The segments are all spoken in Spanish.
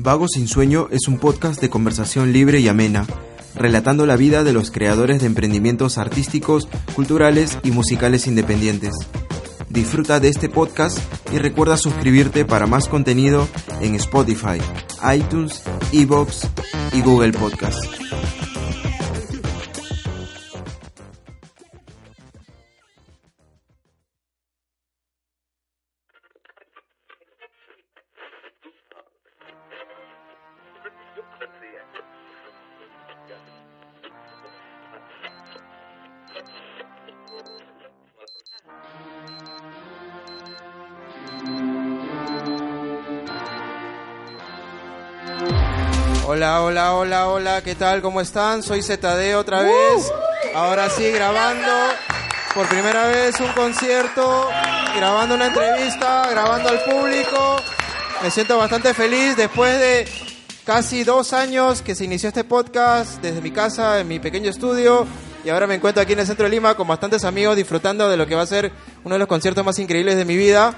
Vago sin sueño es un podcast de conversación libre y amena, relatando la vida de los creadores de emprendimientos artísticos, culturales y musicales independientes. Disfruta de este podcast y recuerda suscribirte para más contenido en Spotify, iTunes, Evox y Google Podcast. ¿Qué tal? ¿Cómo están? Soy ZD otra vez. Ahora sí, grabando por primera vez un concierto, grabando una entrevista, grabando al público. Me siento bastante feliz después de casi dos años que se inició este podcast desde mi casa, en mi pequeño estudio. Y ahora me encuentro aquí en el centro de Lima con bastantes amigos disfrutando de lo que va a ser uno de los conciertos más increíbles de mi vida.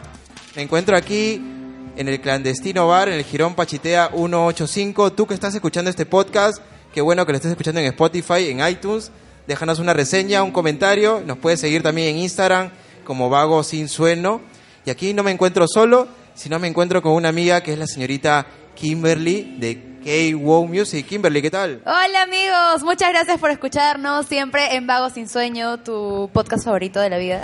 Me encuentro aquí en el clandestino bar, en el Girón Pachitea 185. Tú que estás escuchando este podcast, qué bueno que lo estés escuchando en Spotify, en iTunes. Déjanos una reseña, un comentario. Nos puedes seguir también en Instagram como Vago Sin Sueno. Y aquí no me encuentro solo, sino me encuentro con una amiga que es la señorita Kimberly de K-Wow Music. Kimberly, ¿qué tal? Hola amigos, muchas gracias por escucharnos siempre en Vago Sin Sueño, tu podcast favorito de la vida.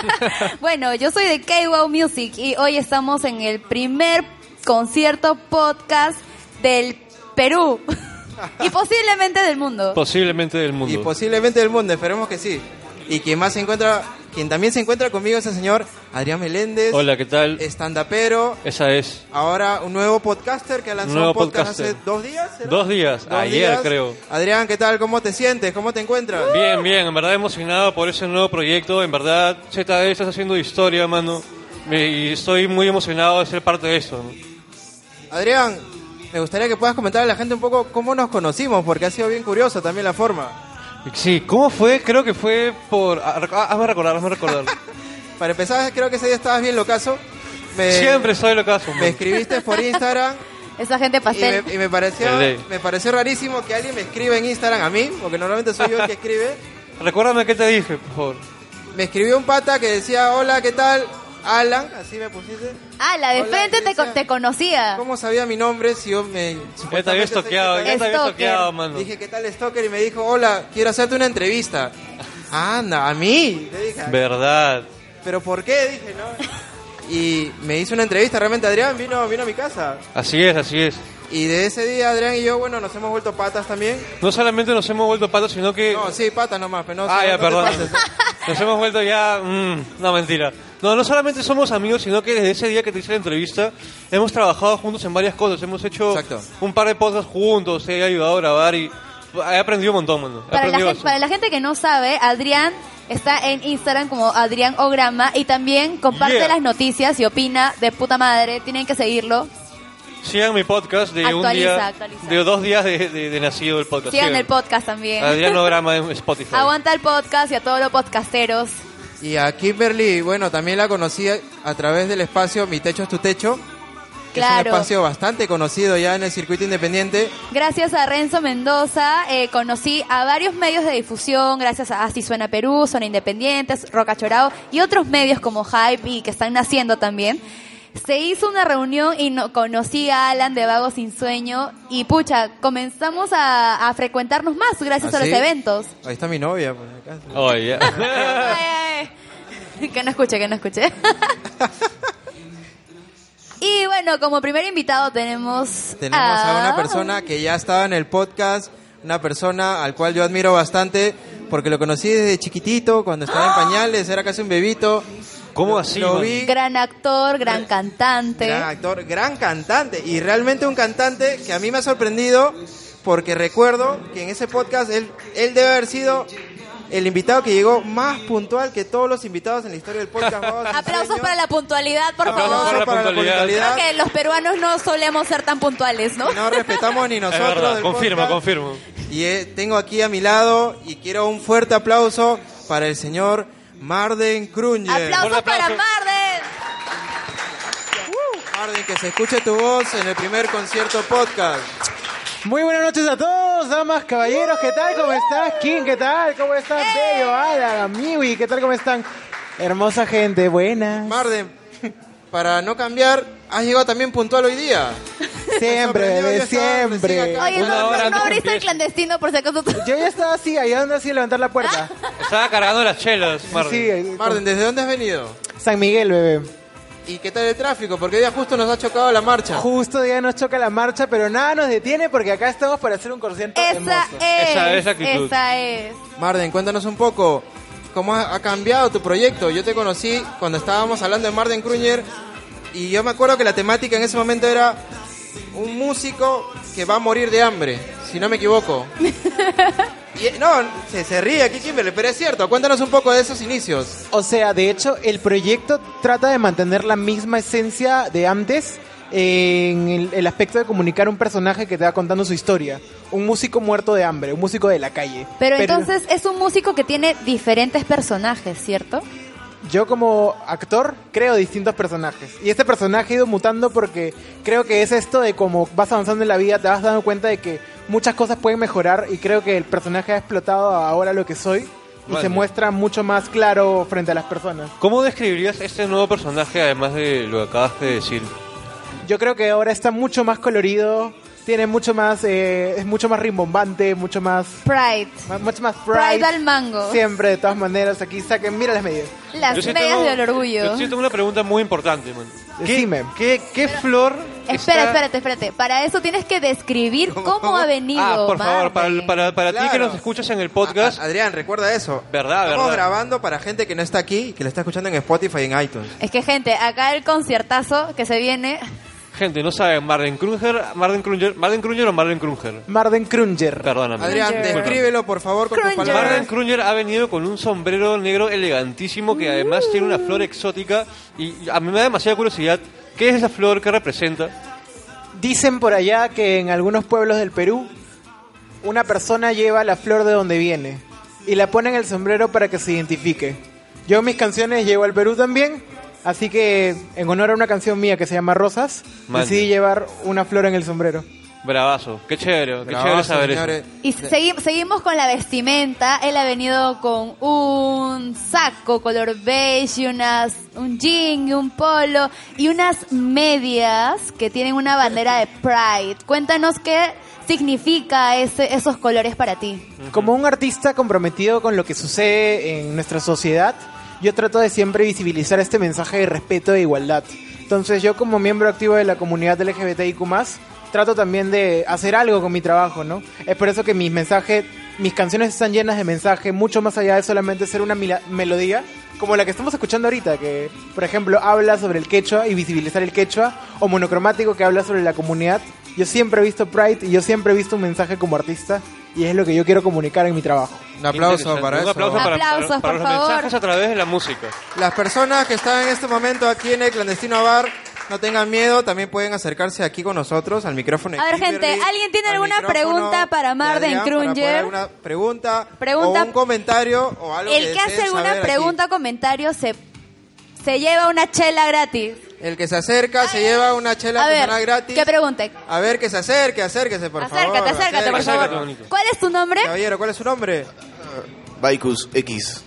bueno, yo soy de K-Wow Music y hoy estamos en el primer concierto podcast del Perú y posiblemente del mundo. Posiblemente del Y mundo. posiblemente del mundo, esperemos que sí. Y quien más se encuentra, quien también se encuentra conmigo es el señor Adrián Meléndez. Hola, ¿qué tal? Estandapero. Esa es. Ahora un nuevo podcaster que ha lanzado Nuevo un podcast podcaster. hace dos días. Dos días, Dos ayer días. creo. Adrián, ¿qué tal? ¿Cómo te sientes? ¿Cómo te encuentras? Bien, bien, en verdad emocionado por ese nuevo proyecto. En verdad, ZD estás haciendo historia, mano. Y estoy muy emocionado de ser parte de eso. Adrián, me gustaría que puedas comentar a la gente un poco cómo nos conocimos, porque ha sido bien curioso también la forma. Sí, ¿cómo fue? Creo que fue por... ah, ah, Hazme recordar, hazme recordar. Para empezar, creo que ese día estabas bien locazo. Me, Siempre soy lo caso. me escribiste por Instagram Esa gente y pastel. me, y me pareció me pareció rarísimo que alguien me escriba en Instagram a mí, porque normalmente soy yo el que escribe. Recuérdame qué te dije, por favor. Me escribió un pata que decía, hola, ¿qué tal? Alan, así me pusiste. Ah, la de Hola, frente ¿qué te, co- decía? te conocía. ¿Cómo sabía mi nombre si yo me... Ya te había estoqueado, ya te había Stalker. estoqueado, mano. Dije, ¿qué tal, Stoker? Y me dijo, hola, quiero hacerte una entrevista. Anda, ¿a mí? Le dije, Verdad. ¿pero por qué? Dije, ¿no? Y me hizo una entrevista, realmente Adrián vino, vino a mi casa. Así es, así es. Y de ese día Adrián y yo, bueno, nos hemos vuelto patas también. No solamente nos hemos vuelto patos, sino que... No, sí, patas nomás, pero no Ah, no ya, perdón. pases. Nos hemos vuelto ya... mm, no, mentira. No, no solamente somos amigos, sino que desde ese día que te hice la entrevista, hemos trabajado juntos en varias cosas. Hemos hecho Exacto. un par de cosas juntos, he ayudado a grabar y he aprendido un montón, mano. Para la, gente, para la gente que no sabe, Adrián está en Instagram como Adrián Ograma y también comparte Yeah. las noticias y opina de puta madre. Tienen que seguirlo. Sigan mi podcast de un Actualiza, día... actualiza. De dos días de, de- de nacido el podcast. Sigan el podcast también. Adriano Grama en Spotify. Aguanta el podcast y a todos los podcasteros. Y a Kimberly, bueno, también la conocí a través del espacio Mi Techo es tu Techo. que Es Claro. un espacio bastante conocido ya en el circuito independiente. Gracias a Renzo Mendoza eh, conocí a varios medios de difusión, gracias a Así Suena Perú, Zona Independientes, Roca Chorao y otros medios como Hype y que están naciendo también. Se hizo una reunión y no, conocí a Alan de Vago Sin Sueño y pucha, comenzamos a, a frecuentarnos más gracias ¿Ah, a los sí? eventos. Ahí está mi novia, por acá. Oh. Ay, ay. Que no escuche, que no escuche. y bueno, como primer invitado tenemos, Tenemos a una persona que ya estaba en el podcast, una persona al cual yo admiro bastante, porque lo conocí desde chiquitito, cuando estaba en pañales, era casi un bebito. ¿Cómo así, Lo vi, gran actor, gran cantante. gran actor, gran cantante, y realmente un cantante que a mí me ha sorprendido, porque recuerdo que en ese podcast él, él debe haber sido el invitado que llegó más puntual que todos los invitados en la historia del podcast. Aplausos para la puntualidad, por Aplausos favor. la para la puntualidad. Creo que los peruanos no solemos ser tan puntuales, ¿no? No respetamos ni Es nosotros. del confirmo, podcast. confirmo. Y eh, tengo aquí a mi lado y quiero un fuerte aplauso para el señor Marden Krunger. Aplausos para Marden. Marden, que se escuche tu voz en el primer concierto podcast. Muy buenas noches a todos, damas, caballeros, ¿qué tal? ¿Cómo estás? King, ¿qué tal? ¿Cómo estás? Bello, Ada, Miwi, ¿qué tal? ¿Cómo están? Hermosa gente, buenas. Marden, para no cambiar, has llegado también puntual hoy día. Siempre, yo estaba siempre. Oye, no, no, no abriste el clandestino por si acaso. tú- Yo ya estaba así, ayudando así a levantar la puerta. Estaba cargando las chelas, Marden. Sí, Marden, ¿desde dónde has venido? San Miguel, bebé. ¿Y qué tal el tráfico? Porque hoy día justo nos ha chocado la marcha. Justo ya nos choca la marcha, pero nada nos detiene porque acá estamos para hacer un concierto Esa hermoso. es. Esa es la actitud. Esa es. Marden, cuéntanos un poco. ¿Cómo ha ha cambiado tu proyecto? Yo te conocí cuando estábamos hablando de Marden Kruger y yo me acuerdo que la temática en ese momento era un músico que va a morir de hambre, si no me equivoco. Y, no, se, se ríe aquí Kimberly, pero es cierto. Cuéntanos un poco de esos inicios. O sea, de hecho, el proyecto trata de mantener la misma esencia de antes en el, el aspecto de comunicar un personaje que te va contando su historia. Un músico muerto de hambre, un músico de la calle. Pero entonces es un músico que tiene diferentes personajes, ¿cierto? Yo como actor creo distintos personajes. Y este personaje ha ido mutando porque creo que es esto de como vas avanzando en la vida, te vas dando cuenta de que muchas cosas pueden mejorar y creo que el personaje ha explotado ahora lo que soy y se muestra mucho más claro frente a las personas. ¿Cómo describirías este nuevo personaje, además de lo que acabas de decir? Yo creo que ahora está mucho más colorido, tiene mucho más, eh, es mucho más rimbombante, mucho más, Pride. más- mucho más Pride pride. al mango. Siempre, de todas maneras, aquí saquen, mira las medidas. Las Yo medias tengo- del orgullo. Yo sí tengo una pregunta muy importante, man. ¿Qué, Decime. ¿qué, qué flor Espera, está- espérate, espérate. Para eso tienes que describir cómo ha venido. Ah, por favor, para, para, para ti que Claro. nos escuchas en el podcast, A- a- Adrián, recuerda eso. Verdad, Estamos verdad. grabando para gente que no está aquí y que lo está escuchando en Spotify y en iTunes. Es que, gente, acá el conciertazo que se viene. Gente, no saben, Marden Kruger, Marden Kruger, Marden Kruger o Marden Kruger. Marden Krunger. Perdóname. Adrián, descríbelo por favor con tus palabras. Marden Kruger ha venido con un sombrero negro elegantísimo que además tiene una flor exótica y a mí me da demasiada curiosidad. ¿Qué es esa flor que representa? Dicen por allá que en algunos pueblos del Perú una persona lleva la flor de donde viene y la pone en el sombrero para que se identifique. Yo en mis canciones llevo al Perú también, así que en honor a una canción mía que se llama Rosas, decidí llevar una flor en el sombrero. Bravazo. Qué chévere, qué Bravazo, chévere saber señores. eso. Y segui- seguimos con la vestimenta. Él ha venido con un saco color beige, y unas, un jean y un polo y unas medias que tienen una bandera de Pride. Cuéntanos qué significa ese- esos colores para ti. Como un artista comprometido con lo que sucede en nuestra sociedad, yo trato de siempre visibilizar este mensaje de respeto e igualdad. Entonces yo como miembro activo de la comunidad LGBTIQ+, trato también de hacer algo con mi trabajo, ¿no? Es por eso que mis mensajes, mis canciones están llenas de mensaje, mucho más allá de solamente ser una melodía, como la que estamos escuchando ahorita, que por ejemplo habla sobre el quechua y visibilizar el quechua, o monocromático que habla sobre la comunidad. Yo siempre he visto Pride y yo siempre he visto un mensaje como artista y es lo que yo quiero comunicar en mi trabajo. Un aplauso para Un eso. aplauso para, Aplausos, para- para por los favor. mensajes a través de la música. Las personas que están en este momento aquí en el clandestino bar, no tengan miedo, también pueden acercarse aquí con nosotros al micrófono. A ver, Kimberly, gente, ¿alguien tiene al alguna pregunta para de Marden poner alguna pregunta, Pregunta- o un comentario o algo El que que hace alguna aquí. pregunta o comentario se, se lleva una chela gratis. El que se acerca se lleva una chela A ver, personal gratis. que pregunte. A ver, que se acerque, acérquese, por favor. acércate, acércate, por acércate, favor. ¿Cuál es tu nombre? Caballero, ¿cuál es su nombre? Baikus X.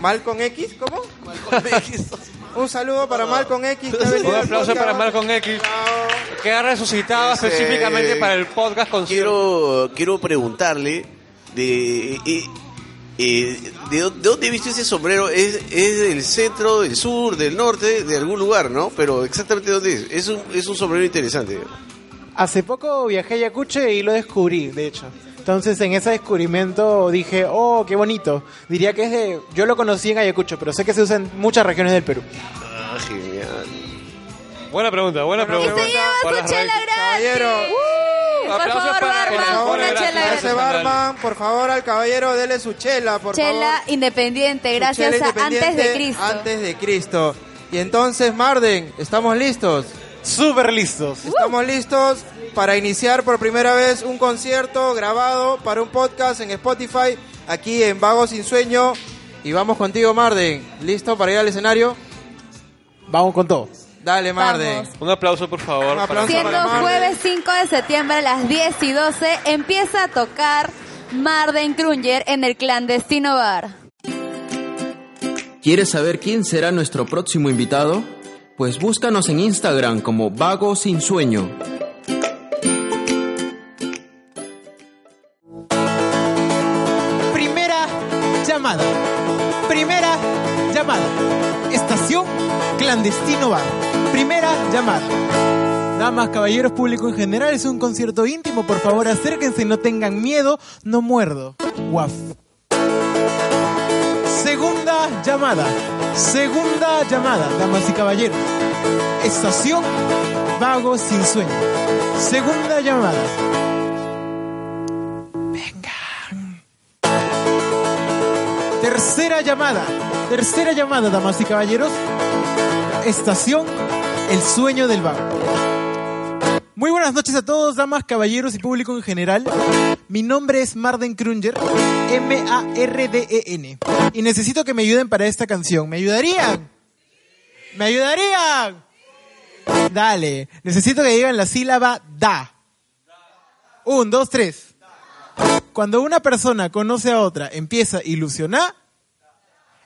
¿Malcolm X? ¿Cómo? Un saludo para Malcolm X. que ha venido Un aplauso para Malcolm X, que ha resucitado específicamente para el podcast con Quiero, quiero preguntarle de, eh, eh, de, de dónde viste ese sombrero. ¿Es, ¿Es del centro, del sur, del norte, de algún lugar, no? Pero exactamente dónde es. Es un, es un sombrero interesante. Hace poco viajé a Ayacucho y lo descubrí, de hecho. Entonces en ese descubrimiento dije, oh, qué bonito. Diría que es de... Yo lo conocí en Ayacucho, pero sé que se usa en muchas regiones del Perú. Ah, genial. Buena pregunta, buena Buena pregunta. Raíces. gratis. Caballero. Uh, por Aplausos favor, para barman, alcohol una gratis. chela gratis. barman, por favor, al caballero, dele su chela, por Chela favor. independiente, Su gracias chela a Antes de Cristo. Antes de Cristo. Y entonces, Marden, ¿estamos listos? Súper listos. Estamos listos para iniciar por primera vez un concierto grabado para un podcast en Spotify, aquí en Vago Sin Sueño. Y vamos contigo, Marden. ¿Listo para ir al escenario? Vamos con todo. Dale, Marde. Vamos. Un aplauso, por favor. Un aplauso. Siendo para jueves 5 de septiembre a las 10 y 12, empieza a tocar Marden Krunger en el clandestino bar. ¿Quieres saber quién será nuestro próximo invitado? Pues búscanos en Instagram como Vago Sin Sueño. Primera llamada. Primera llamada. Estación clandestino bar. Primera llamada. Damas, caballeros, público en general, es un concierto íntimo. Por favor, acérquense, no tengan miedo, no muerdo. Guaf. Segunda llamada. Segunda llamada, damas y caballeros. Estación Vago sin sueño. Segunda llamada. Vengan. Tercera llamada. Tercera llamada, damas y caballeros. Estación El sueño del vago. Muy buenas noches a todos, damas, caballeros y público en general. Mi nombre es Marden Krunger, M-A-R-D-E-N. Y necesito que me ayuden para esta canción. ¿Me ayudarían? ¿Me ayudarían? Dale, necesito que digan la sílaba da. Un, dos, tres. Cuando una persona conoce a otra, empieza a ilusionar,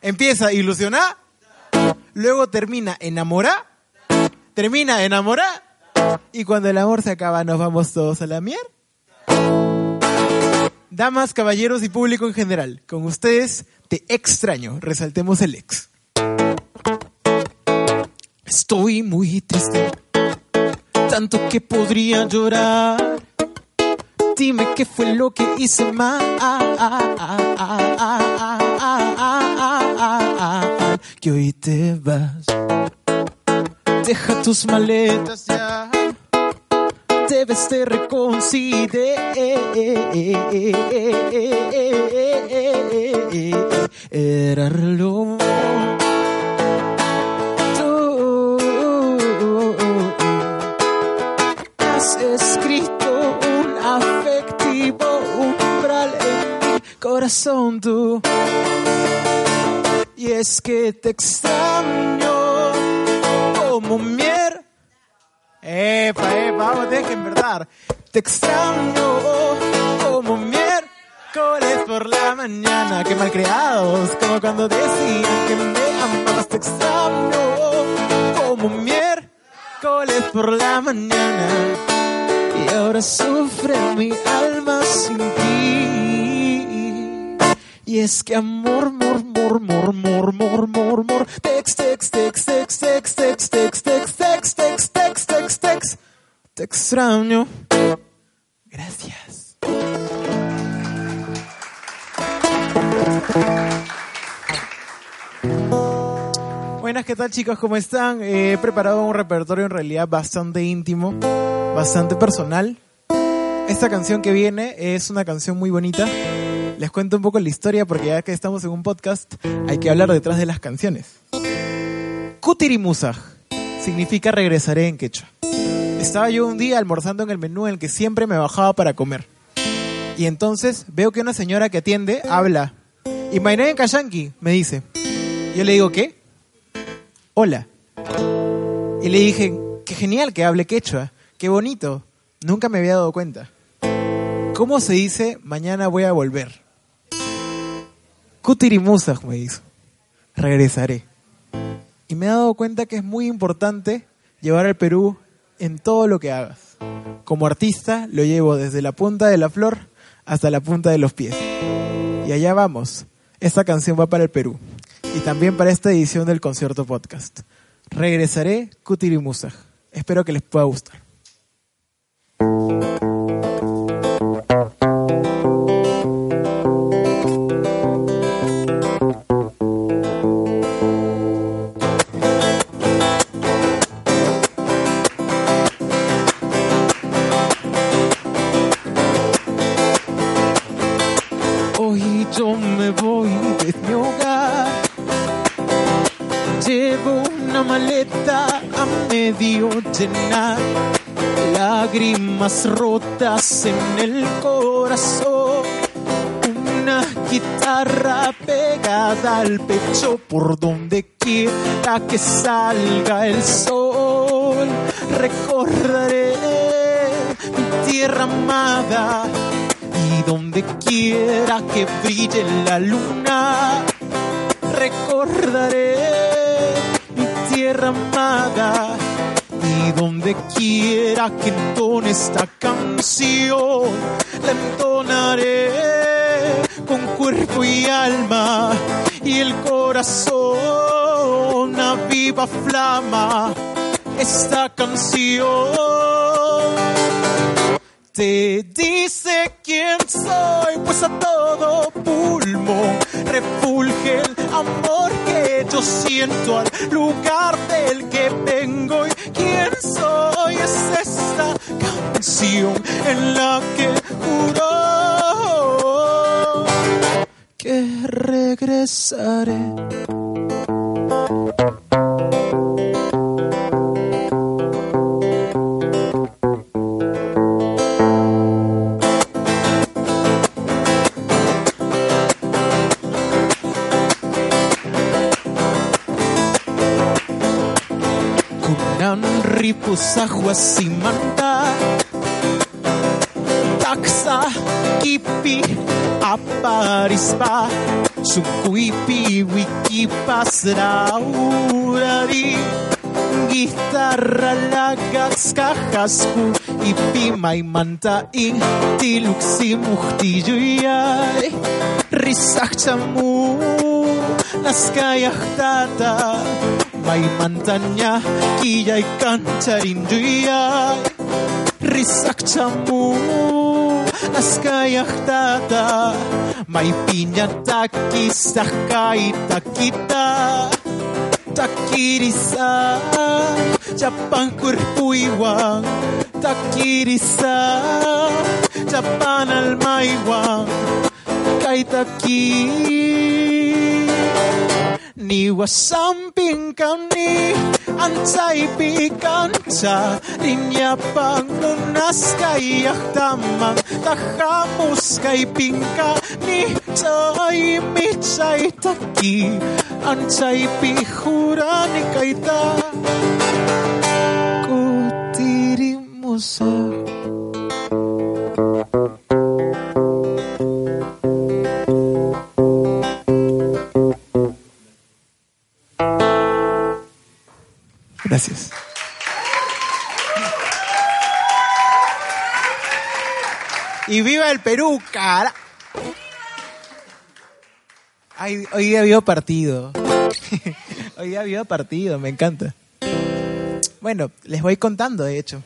empieza a ilusionar, luego termina enamorar, termina enamorar, y cuando el amor se acaba nos vamos todos a la mierda. Damas, caballeros y público en general, con ustedes te extraño, resaltemos el ex. Estoy muy triste, tanto que podría llorar. Dime qué fue lo que hice mal. Que hoy te vas. Deja tus maletas ya. Debes de reconsiderarlo. Tú has escrito un afectivo umbral en mi corazón tú. Y es que te extraño como mier. Epa, epa, vamos, dejen verdad. Te extraño como miércoles por la mañana. Qué mal creados, como cuando decían que me amabas. Te extraño como miércoles por la mañana. Y ahora sufre mi alma sin ti. Y es que amor, mor, mor, mor, mor, mor, mor, mor, tex, tex, tex, tex, tex, tex, tex, tex, tex, tex, tex, tex, tex, te extraño. Gracias. Buenas, ¿qué tal chicos? ¿Cómo están? Eh, he preparado un repertorio en realidad bastante íntimo, bastante personal. Esta canción que viene es una canción muy bonita. Les cuento un poco la historia porque ya que estamos en un podcast hay que hablar detrás de las canciones. Kutirimusaj significa regresaré en quechua. Estaba yo un día almorzando en el menú en el que siempre me bajaba para comer. Y entonces veo que una señora que atiende habla. Y en Kashanki me dice. Yo le digo, ¿qué? Hola. Y le dije, qué genial que hable quechua. Qué bonito. Nunca me había dado cuenta. ¿Cómo se dice mañana voy a volver? Kutirimusaj me dijo. Regresaré. Y me he dado cuenta que es muy importante llevar al Perú en todo lo que hagas. Como artista lo llevo desde la punta de la flor hasta la punta de los pies. Y allá vamos. Esta canción va para el Perú. Y también para esta edición del concierto podcast. Regresaré Kutirimusaj. Espero que les pueda gustar. Llenar. Lágrimas rotas en el corazón. Una guitarra pegada al pecho por donde quiera que salga el sol. recordaré mi tierra amada y donde quiera que brille la luna, recordaré mi tierra amada y donde quiera que entone esta canción, la entonaré con cuerpo y alma y el corazón a viva flama. Esta canción te dice quién soy, pues a todo pulmón refulge el amor que yo siento al lugar del que vengo. ¿Y quién soy? Es esta canción en la que juro que regresaré. huasimanta taksa kipi aparispa sukuipi wikipasraurari guitarra lagas cajas ipi maimanta i tiluxi muhtiyuyay risachchamu naskayajtata Maimantannya kiaikan carinduya Risak camu Askayahtada Mai pinya tak kisah sakaita kita. Takirisa Japan kurpuiwan Takirisa Japan wang, Kaitaki Ni wasam ping kami ang saibigan sa. Linya paglunas kay akdamang ah takamos kay pingka ni sa mi sa taki. Ang saibihura ni kaita kutirimusa Y viva el Perú, cara. Ay, hoy día partido. hoy día partido, me encanta. Bueno, les voy contando, de hecho.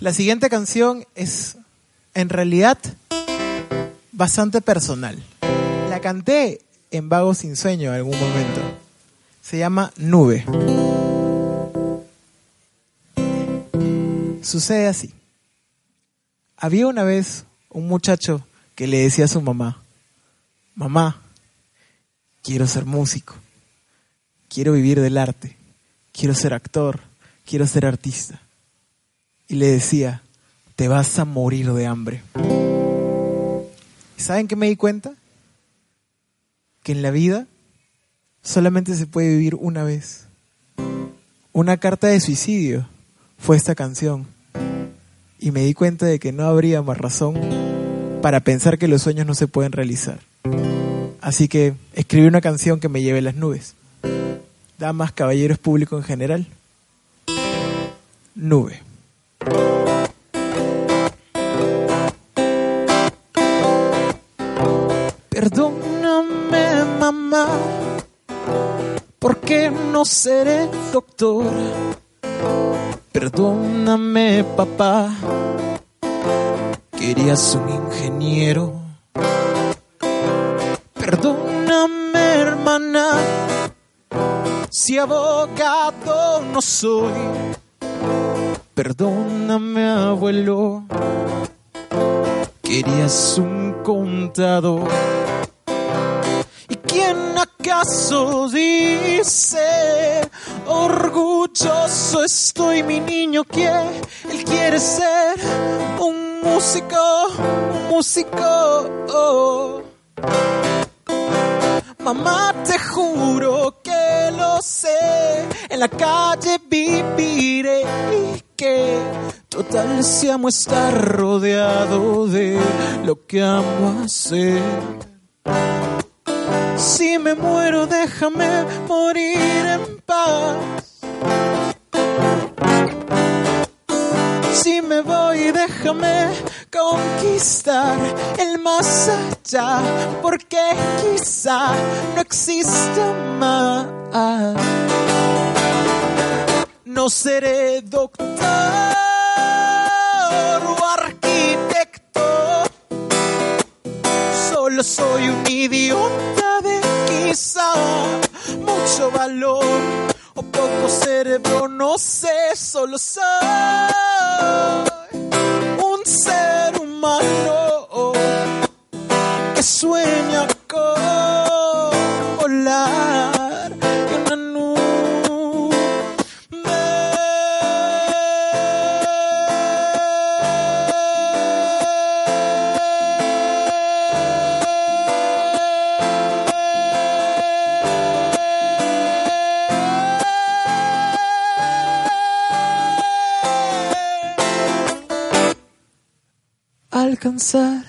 La siguiente canción es, en realidad, bastante personal. La canté en Vago Sin Sueño en algún momento. Se llama Nube. Sucede así. Había una vez un muchacho que le decía a su mamá, mamá, quiero ser músico, quiero vivir del arte, quiero ser actor, quiero ser artista. Y le decía, te vas a morir de hambre. ¿Y saben qué me di cuenta? Que en la vida solamente se puede vivir una vez. Una carta de suicidio fue esta canción. Y me di cuenta de que no habría más razón para pensar que los sueños no se pueden realizar. Así que escribí una canción que me lleve a las nubes. Damas, caballeros, público en general. Nube. Perdóname, mamá, porque no seré doctor. Perdóname, papá, querías un ingeniero. Perdóname, hermana, si abogado no soy. Perdóname, abuelo, querías un contador. ¿Y quién acaso dice orgulloso estoy mi niño que él quiere ser un músico, un músico? Mamá, te juro que lo sé. En la calle viviré y que total si amo estar rodeado de lo que amo hacer. Si me muero, déjame morir en paz. Si me voy, déjame conquistar el más allá, porque quizá no exista más. No seré doctor o arquitecto, solo soy un idiota mucho valor o poco cerebro, no sé, solo soy un ser humano que sueña con alcanzar.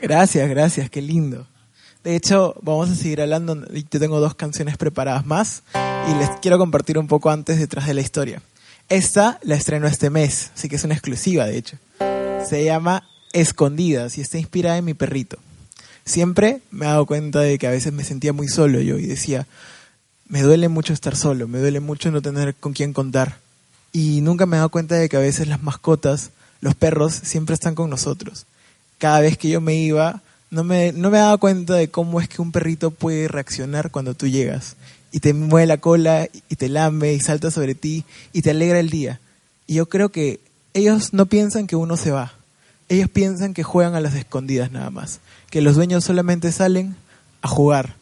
Gracias, gracias, qué lindo. De hecho, vamos a seguir hablando. Yo tengo dos canciones preparadas más y les quiero compartir un poco antes detrás de la historia. Esta la estreno este mes, así que es una exclusiva, de hecho. Se llama Escondidas y está inspirada en mi perrito. Siempre me he dado cuenta de que a veces me sentía muy solo yo y decía, me duele mucho estar solo, me duele mucho no tener con quién contar. Y nunca me he dado cuenta de que a veces las mascotas, los perros, siempre están con nosotros. Cada vez que yo me iba, no me, no me daba cuenta de cómo es que un perrito puede reaccionar cuando tú llegas. Y te mueve la cola y te lambe y salta sobre ti y te alegra el día. Y yo creo que ellos no piensan que uno se va. Ellos piensan que juegan a las escondidas nada más. Que los dueños solamente salen a jugar.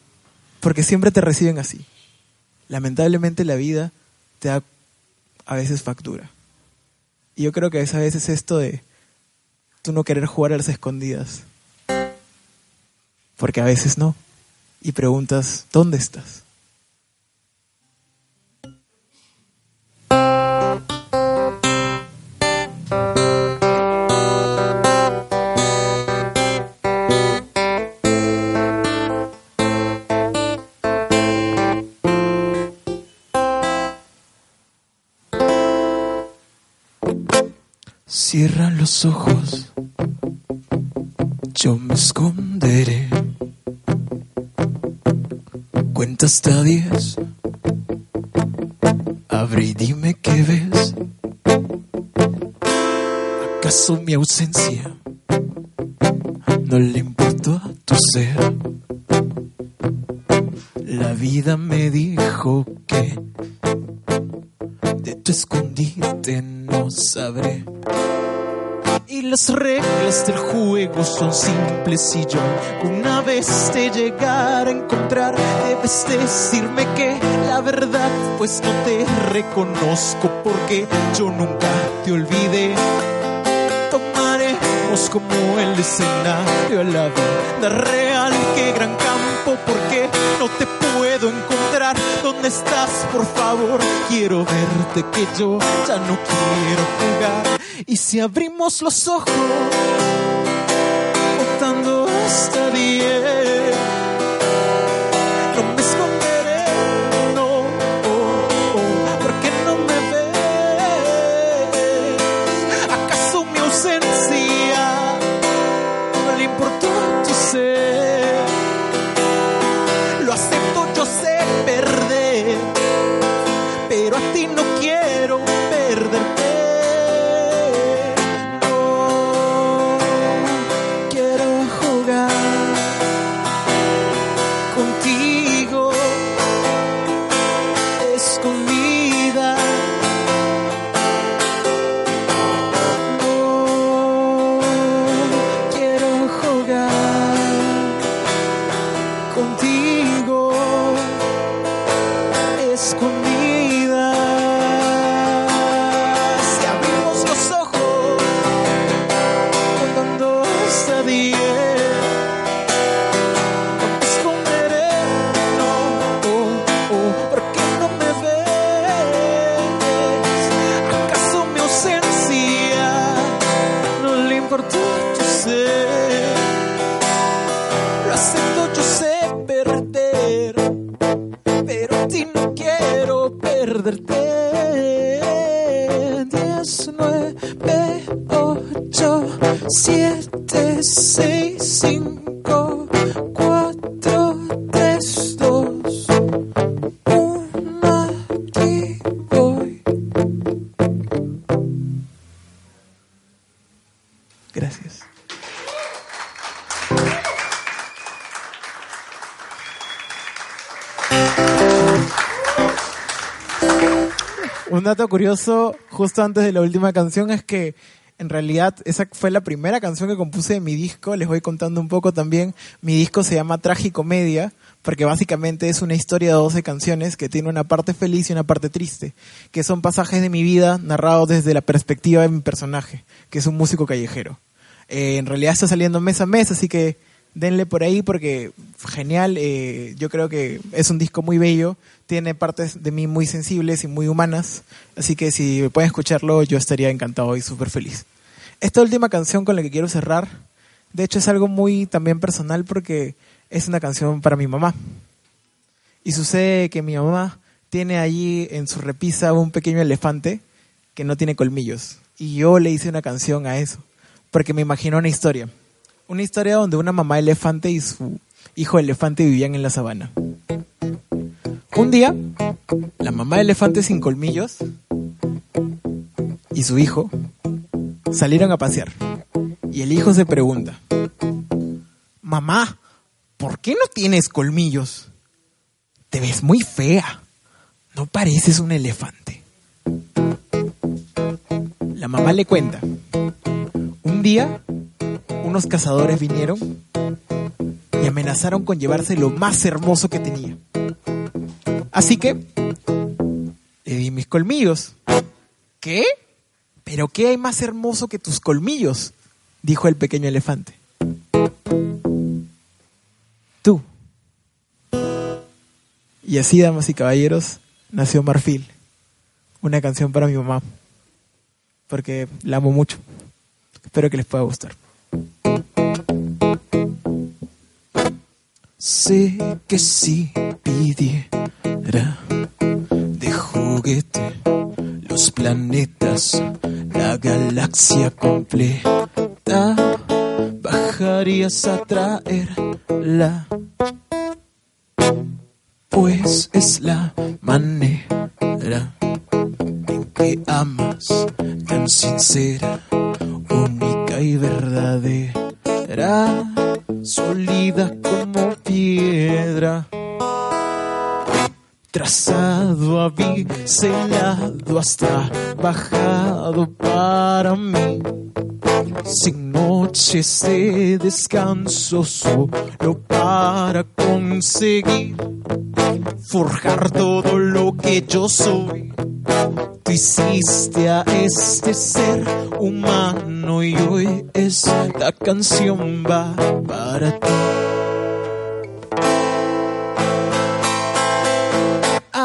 Porque siempre te reciben así. Lamentablemente la vida te da a veces factura. Y yo creo que a veces esto de tú no querer jugar a las escondidas. Porque a veces no. Y preguntas, ¿dónde estás? Los ojos, yo me esconderé. Cuenta hasta diez. Abre y dime qué ves. ¿Acaso mi ausencia no le importó a tu ser? Simples y yo una vez te llegara a encontrar debes decirme que la verdad pues no te reconozco porque yo nunca te olvidé. Tomaremos como el escenario a la vida real, qué gran campo porque no te puedo encontrar. ¿Dónde estás? Por favor, quiero verte que yo ya no quiero jugar. Y si abrimos los ojos, contando hasta diez, contigo. Es contigo. Curioso, justo antes de la última canción, es que en realidad esa fue la primera canción que compuse de mi disco. Les voy contando un poco también. Mi disco se llama Tragicomedia, porque básicamente es una historia de 12 canciones que tiene una parte feliz y una parte triste, que son pasajes de mi vida narrados desde la perspectiva de mi personaje, que es un músico callejero. Eh, en realidad está saliendo mes a mes, así que denle por ahí porque genial. eh, yo creo que es un disco muy bello, tiene partes de mí muy sensibles y muy humanas, así que si pueden escucharlo yo estaría encantado y súper feliz. Esta última canción con la que quiero cerrar, de hecho es algo muy también personal porque es una canción para mi mamá. Y sucede que mi mamá tiene allí en su repisa un pequeño elefante que no tiene colmillos. Y yo le hice una canción a eso, porque me imaginó una historia. Una historia donde una mamá elefante y su hijo elefante vivían en la sabana. Un día, la mamá elefante sin colmillos y su hijo salieron a pasear. Y el hijo se pregunta, Mamá, ¿por qué no tienes colmillos? Te ves muy fea. No pareces un elefante. La mamá le cuenta. Un día, unos cazadores vinieron y amenazaron con llevarse lo más hermoso que tenía. Así que le di mis colmillos. ¿Qué? ¿Pero qué hay más hermoso que tus colmillos? dijo el pequeño elefante. Tú. Y así, damas y caballeros, nació Marfil, una canción para mi mamá, porque la amo mucho. Espero que les pueda gustar. Sé que si pidiera de juguete los planetas, la galaxia completa, bajarías a traerla. Pues es la manera en que amas, tan sincera, única y verdadera, sólida como piedra trazado, abiselado, hasta bajado para mí. Sin noches de descanso, solo para conseguir forjar todo lo que yo soy. Tú hiciste a este ser humano y hoy esta canción va para ti.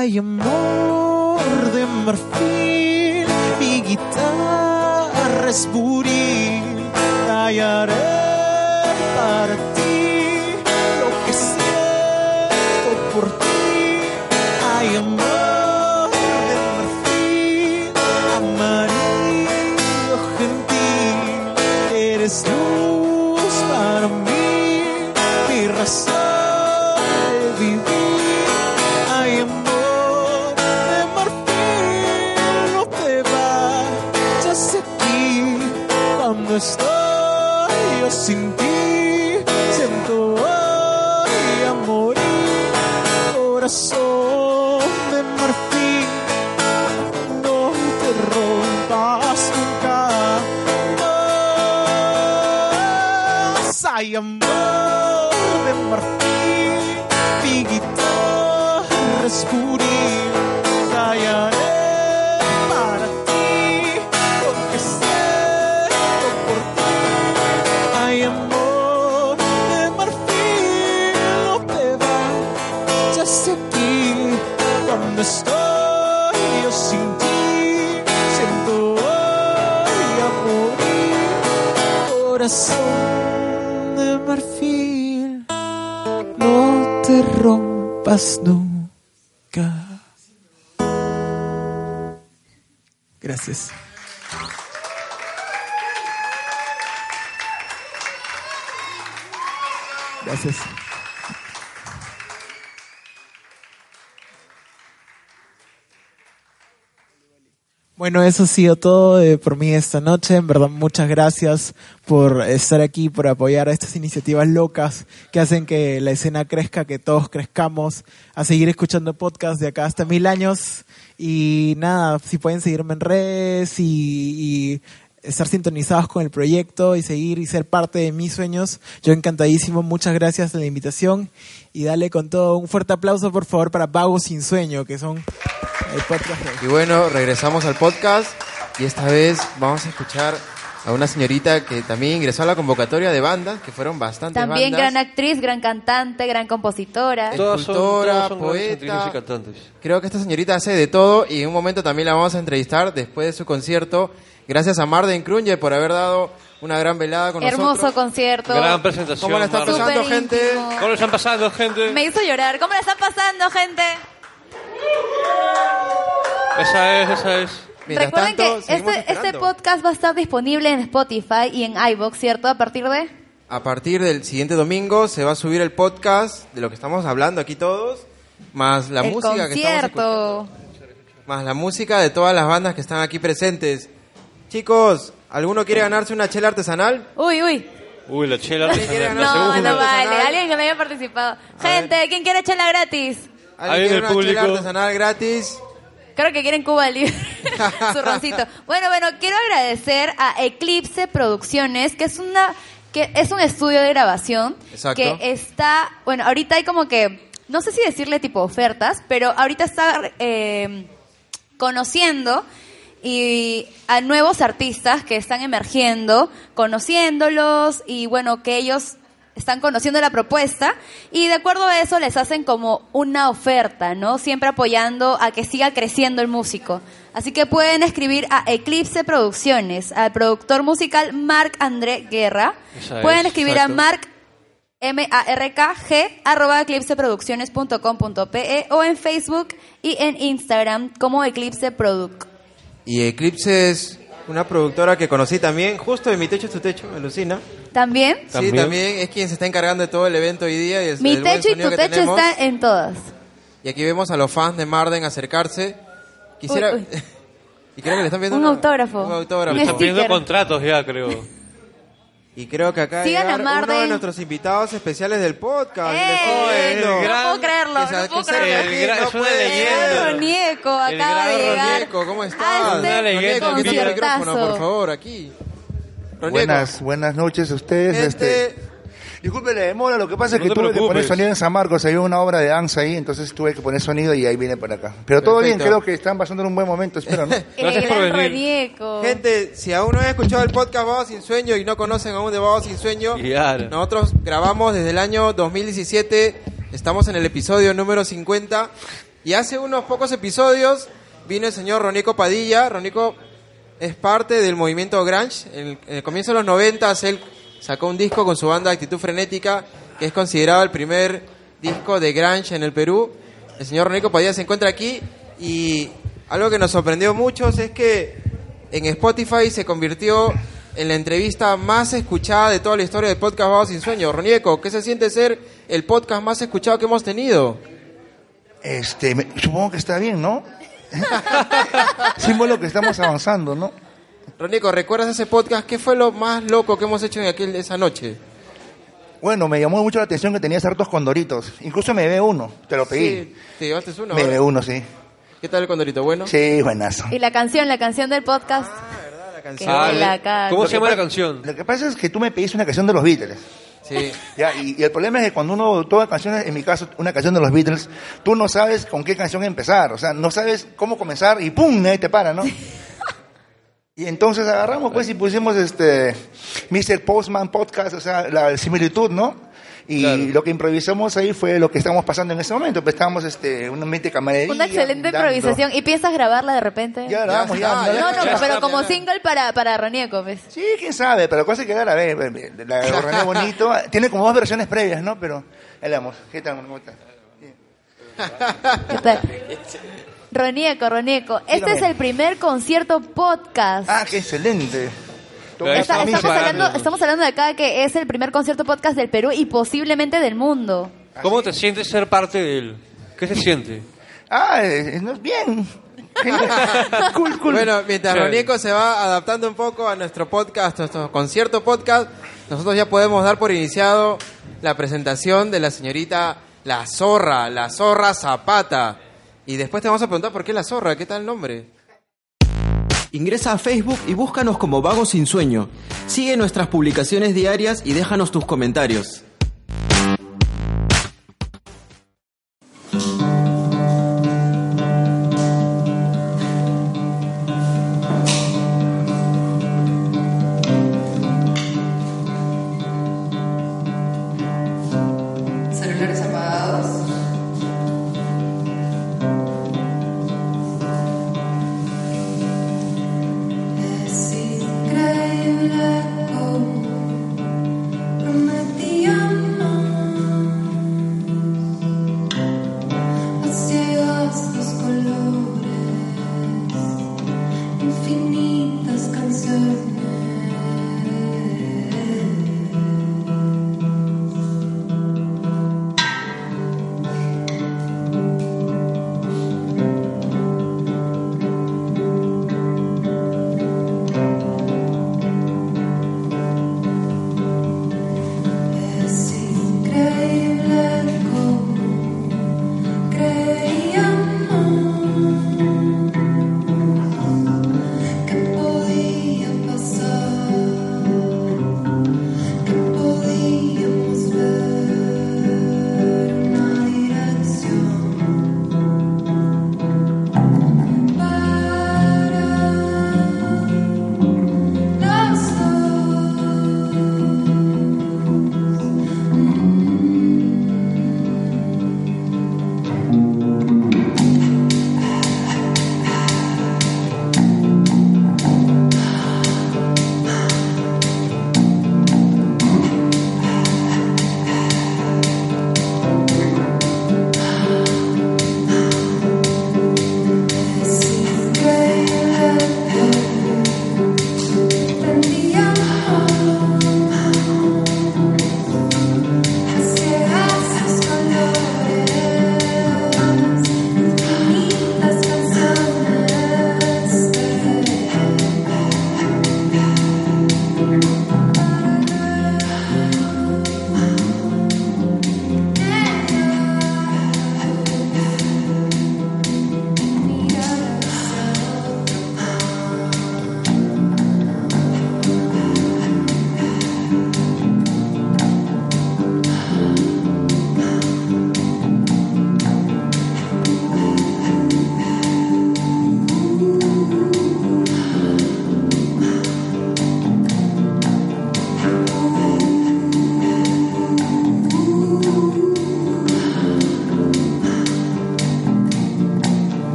Hay amor de marfil, mi guitarra es buril, tallaré para ti Bueno, eso ha sido todo eh, por mí esta noche. En verdad, muchas gracias por estar aquí, por apoyar a estas iniciativas locas que hacen que la escena crezca, que todos crezcamos, a seguir escuchando podcasts de acá hasta mil años. Y nada, si pueden seguirme en redes y, y estar sintonizados con el proyecto y seguir y ser parte de mis sueños, yo encantadísimo. Muchas gracias por la invitación y dale con todo un fuerte aplauso, por favor, para Vagos Sin Sueño, que son el podcast Y bueno, regresamos al podcast y esta vez vamos a escuchar a una señorita que también ingresó a la convocatoria de bandas, que fueron bastantes También bandas. gran actriz, gran cantante, gran compositora. Todas son, Escultora, todas son grandes poeta. actrices y cantantes. Creo que esta señorita hace de todo y en un momento también la vamos a entrevistar después de su concierto. Gracias a Marden Krunje por haber dado una gran velada con Hermoso nosotros. concierto. Gran presentación. ¿Cómo la está pasando, Súper gente? íntimo. ¿Cómo lo están pasando, gente? Me hizo llorar. ¿Cómo la están pasando, gente? Esa es, esa es. Mientras Recuerden tanto, que este, este podcast va a estar disponible en Spotify y en iVoox, ¿cierto? A partir de... A partir del siguiente domingo se va a subir el podcast de lo que estamos hablando aquí todos, más la el música que estamos escuchando, concierto. más la música de todas las bandas que están aquí presentes. Chicos, ¿alguno quiere ganarse una chela artesanal? Uy, uy. Uy, la chela ¿Alguien artesanal. No, no vale. Alguien que no haya participado. Gente, ¿quién quiere chela gratis? ¿Alguien Ahí quiere una chela público. artesanal gratis? Creo que quieren Cuba Libre. Su roncito. Bueno, bueno, quiero agradecer a Eclipse Producciones, que es una que es un estudio de grabación Exacto. que está, bueno, ahorita hay como que no sé si decirle tipo ofertas, pero ahorita está eh, conociendo y a nuevos artistas que están emergiendo, conociéndolos y bueno, que ellos están conociendo la propuesta y de acuerdo a eso les hacen como una oferta, ¿no? Siempre apoyando a que siga creciendo el músico. Así que pueden escribir a Eclipse Producciones, al productor musical Marc André Guerra. Esa es, pueden escribir exacto. a Marc M-A-R-K-G arroba eclipseproducciones.com.pe o en Facebook y en Instagram como Eclipse Product. Y Eclipse es una productora que conocí también, justo de Mi Techo es Tu Techo, alucina. ¿También? Sí, También. también es quien se está encargando de todo el evento hoy día. Y el, Mi el techo y tu techo tenemos. está en todas. Y aquí vemos a los fans de Marden acercarse. Quisiera... Uy, y creo que le están viendo Un una- autógrafo. Un autógrafo. Un Están pidiendo contratos ya, creo. Y creo que acá Sigan a llegar uno Marden. de nuestros invitados especiales del podcast. ¡Eh! Estoy el. No puedo creerlo, que se-. El gran- no es una puede leyenda. ser. Ronieco El acaba gran de llegar. Ronieco, ¿cómo estás? Ronieco, el conciertazo. micrófono, por favor, aquí. Ronieco, Buenas, buenas noches a ustedes. Este, disculpe la demora, lo que pasa es que tuve que poner sonido en San Marcos, había una obra de danza ahí, entonces tuve que poner sonido y ahí vine para acá. Pero todo bien, creo que están pasando un buen momento, espero, ¿no? Gracias el por venir. Gente, si aún no han escuchado el podcast Vagos Sin Sueño y no conocen aún de Vagos Sin Sueño, Claro. nosotros grabamos desde el año 2017, estamos en el episodio número 50 y hace unos pocos episodios vino el señor Ronico Padilla. Ronico es parte del movimiento grunge. En el, en el comienzo de los 90 él sacó un disco con su banda Actitud Frenética, que es considerado el primer disco de grunge en el Perú. El señor Ronico Padilla se encuentra aquí y algo que nos sorprendió muchos es que en Spotify se convirtió en la entrevista más escuchada de toda la historia del podcast Vagos Sin Sueño. Ronieco, ¿qué se siente ser el podcast más escuchado que hemos tenido? Este, supongo que está bien, ¿no? Símbolo que estamos avanzando, ¿no? Ronieco, ¿recuerdas ese podcast? ¿Qué fue lo más loco que hemos hecho en aquel, esa noche? Bueno, me llamó mucho la atención que tenías hartos condoritos. Incluso me ve uno, te lo pedí. Sí, ¿Te llevaste uno? me ahora? ve uno, sí. ¿Qué tal el condorito? ¿Bueno? Sí, buenazo. Y la canción, la canción del podcast. La canción. Ah, me la cago. ¿Cómo Lo se que llama la canción? Lo que pasa es que tú me pediste una canción de los Beatles. Sí. Ya, y, y el problema es que cuando uno toca canciones, en mi caso, una canción de los Beatles, tú no sabes con qué canción empezar, o sea, no sabes cómo comenzar y ¡pum! ahí te para, ¿no? y entonces agarramos pues y pusimos este Mr. Postman Podcast, o sea, la similitud, ¿no? Y Claro. lo que improvisamos ahí fue lo que estamos pasando en ese momento, pues estábamos este, un ambiente de camaradería. Una excelente dando- improvisación. ¿Y piensas grabarla de repente? Ya grabamos, Ya ya. No, no, Ya pero como ya. single para, para Ronieco, pues. Sí, quién sabe, pero la cosa es que ahora, a ver, la René Bonito, tiene como dos versiones previas, ¿no? Pero, ahí vamos. ¿Qué tal? ¿Cómo estás? ¿Qué tal? Ronieco, Ronieco. Este Dígame. es el primer concierto podcast. Ah, qué excelente. Está- estamos, hablando, estamos hablando de acá que es el primer concierto podcast del Perú y posiblemente del mundo. ¿Cómo te sientes ser parte de él? ¿Qué se siente? Ah, eh, no es bien. Genial. cool, cool. Bueno, mientras Chévere. Ronico se va adaptando un poco a nuestro podcast, a nuestro concierto podcast, nosotros ya podemos dar por iniciado la presentación de la señorita La Zorra, La Zorra Zapata. Y después te vamos a preguntar por qué La Zorra, qué tal el nombre. Ingresa a Facebook y búscanos como Vagos Sin Sueño. Sigue nuestras publicaciones diarias y déjanos tus comentarios.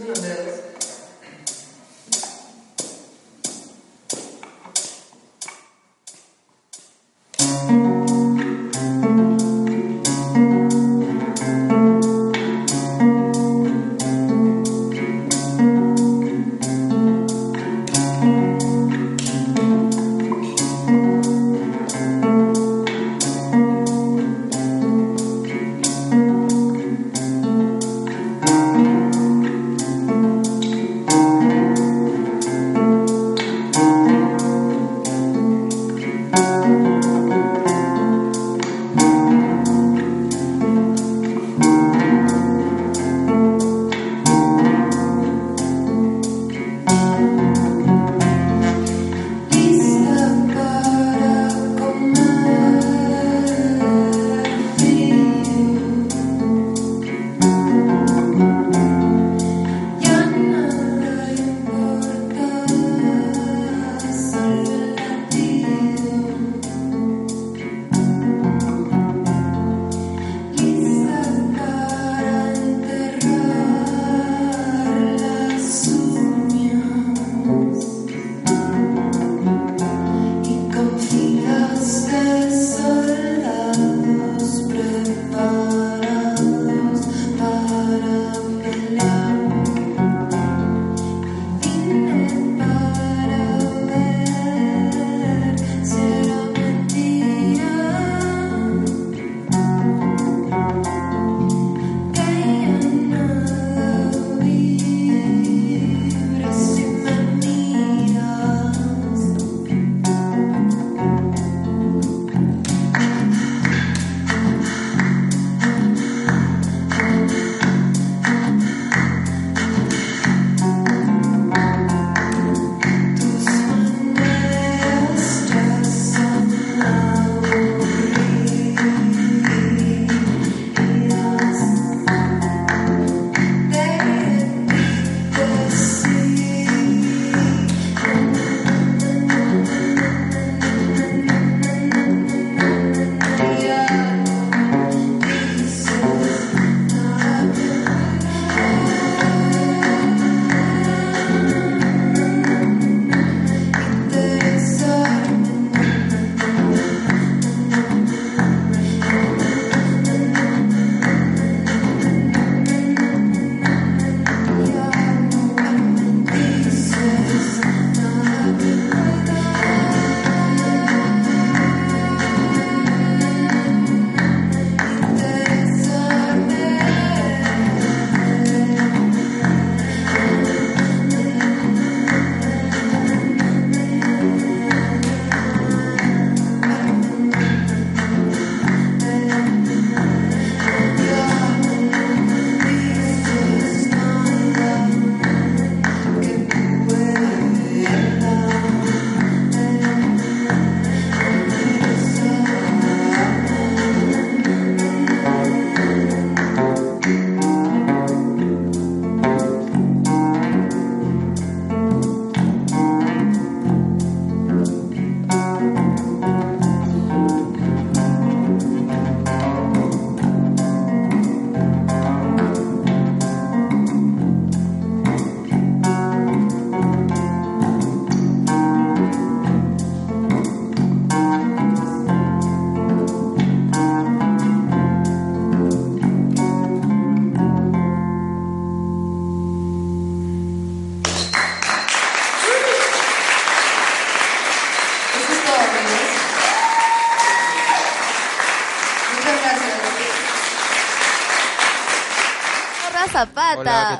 Isn't it?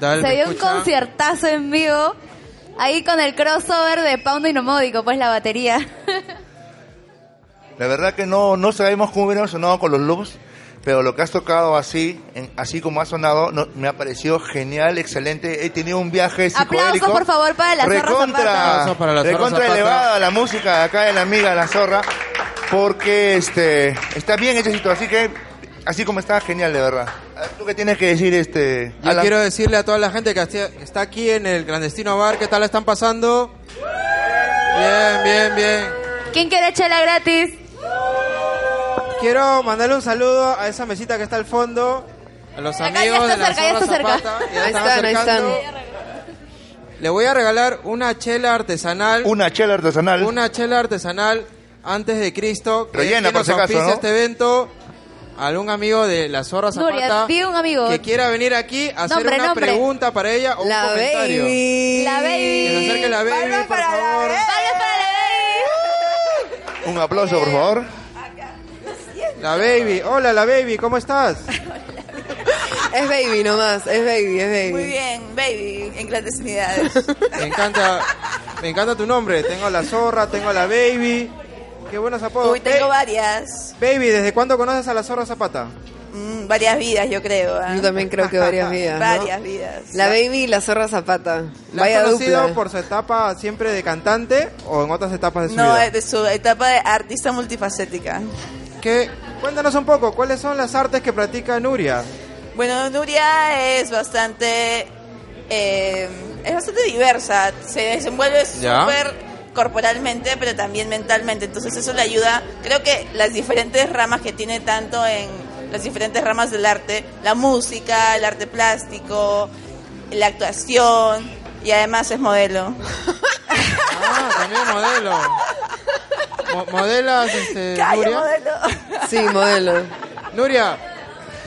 Se ¿Me dio un conciertazo en vivo. Ahí con el crossover de Paundo y Nomódico, pues la batería. La verdad que no, no sabemos cómo hubiera sonado con los loops, pero lo que has tocado así, en- así como ha sonado, no- me ha parecido genial, excelente. He tenido un viaje Aplausos, psicodélico. por favor, para la Zorra Zapata. recontra, Aplausos para la Zorra recontra elevada la música de acá de la amiga La Zorra, porque este está bien hechecito, así que así como está genial de verdad. A ver, ¿Tú qué tienes que decir este? Yo Alan? quiero decirle a toda la gente que está aquí en el clandestino bar, ¿qué tal la están pasando? Bien, bien, bien. ¿Quién quiere chela gratis? Quiero mandarle un saludo a esa mesita que está al fondo, a los Acá ya amigos está de la cerca, ya Zorra está cerca. Zapata. ya Ahí están ahí están. Le voy a regalar una chela artesanal, Una chela artesanal. una chela artesanal antes de Cristo, que Rellena, quien por si acaso, ¿no? este evento. Algún amigo de la Zorra Zapata Nuria, di un amigo. que quiera venir aquí a hacer Nombre, una nombre. pregunta para ella o un La comentario. baby. La baby. Que se acerque la baby, Palmas por para la favor. baby. Palmas para la baby. Un aplauso, por favor. La baby, hola la baby, ¿cómo estás? Es baby nomás, es baby, es baby. Muy bien, baby, en clandestinidades. Me encanta, me encanta tu nombre. Tengo a la zorra, tengo a la baby. Qué buenos apodos. Uy, tengo Ba- varias, baby, ¿desde cuándo conoces a la zorra Zapata? mm, varias vidas, yo creo. ¿ah? Yo también creo que varias vidas. ¿no? Varias vidas. La baby y la zorra zapata. ¿La Vaya has conocido dupla. por su etapa siempre de cantante o en otras etapas de su No, vida? es de su etapa de artista multifacética. ¿Qué? Cuéntanos un poco, ¿cuáles son las artes que practica Nuria? Bueno, Nuria es bastante eh, es bastante diversa, se desenvuelve Ya. súper corporalmente, pero también mentalmente. Entonces eso le ayuda. Creo que las diferentes ramas que tiene tanto en las diferentes ramas del arte, la música, el arte plástico, la actuación y además es modelo. Ah, también modelo. Mo- ¿Modelas, este, Calla, Nuria? modelo. Sí, modelo. Nuria,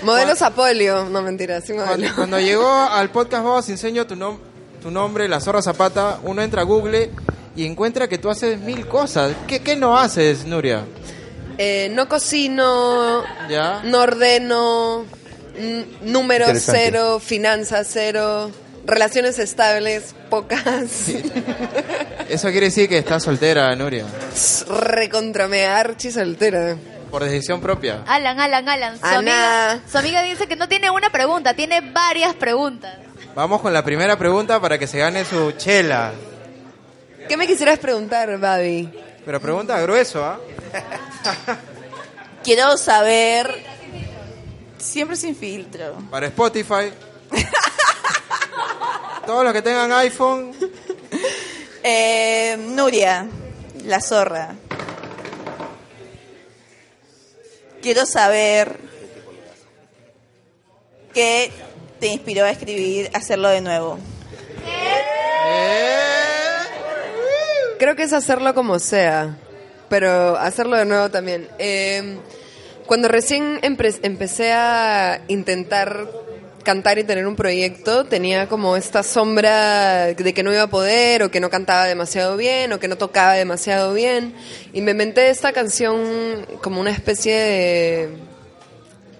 Modelo Zapolio. No, mentira, sí, Cuando, modelo. cuando llegó al podcast Vos enseño tu, nom- tu nombre, La Zorra Zapata, uno entra a Google y encuentra que tú haces mil cosas. ¿Qué, qué no haces, Nuria? Eh, no cocino, ¿Ya? no ordeno, número cero, finanzas cero, relaciones estables, pocas. Eso quiere decir que estás soltera, Nuria. Recontra me archi soltera. Por decisión propia. Alan, Alan, Alan. Su amiga, su amiga dice que no tiene una pregunta, tiene varias preguntas. Vamos con la primera pregunta para que se gane su chela. ¿Qué me quisieras preguntar, Babi? Pero pregunta grueso, ¿ah? Quiero saber siempre sin filtro. Para Spotify. Todos los que tengan iPhone, Eh, Nuria, la zorra. Quiero saber qué te inspiró a escribir Hacerlo de nuevo. Creo que es hacerlo como sea, pero hacerlo de nuevo también. Eh, cuando recién empecé a intentar cantar y tener un proyecto, tenía como esta sombra de que no iba a poder, o que no cantaba demasiado bien, o que no tocaba demasiado bien. Y me inventé esta canción como una especie de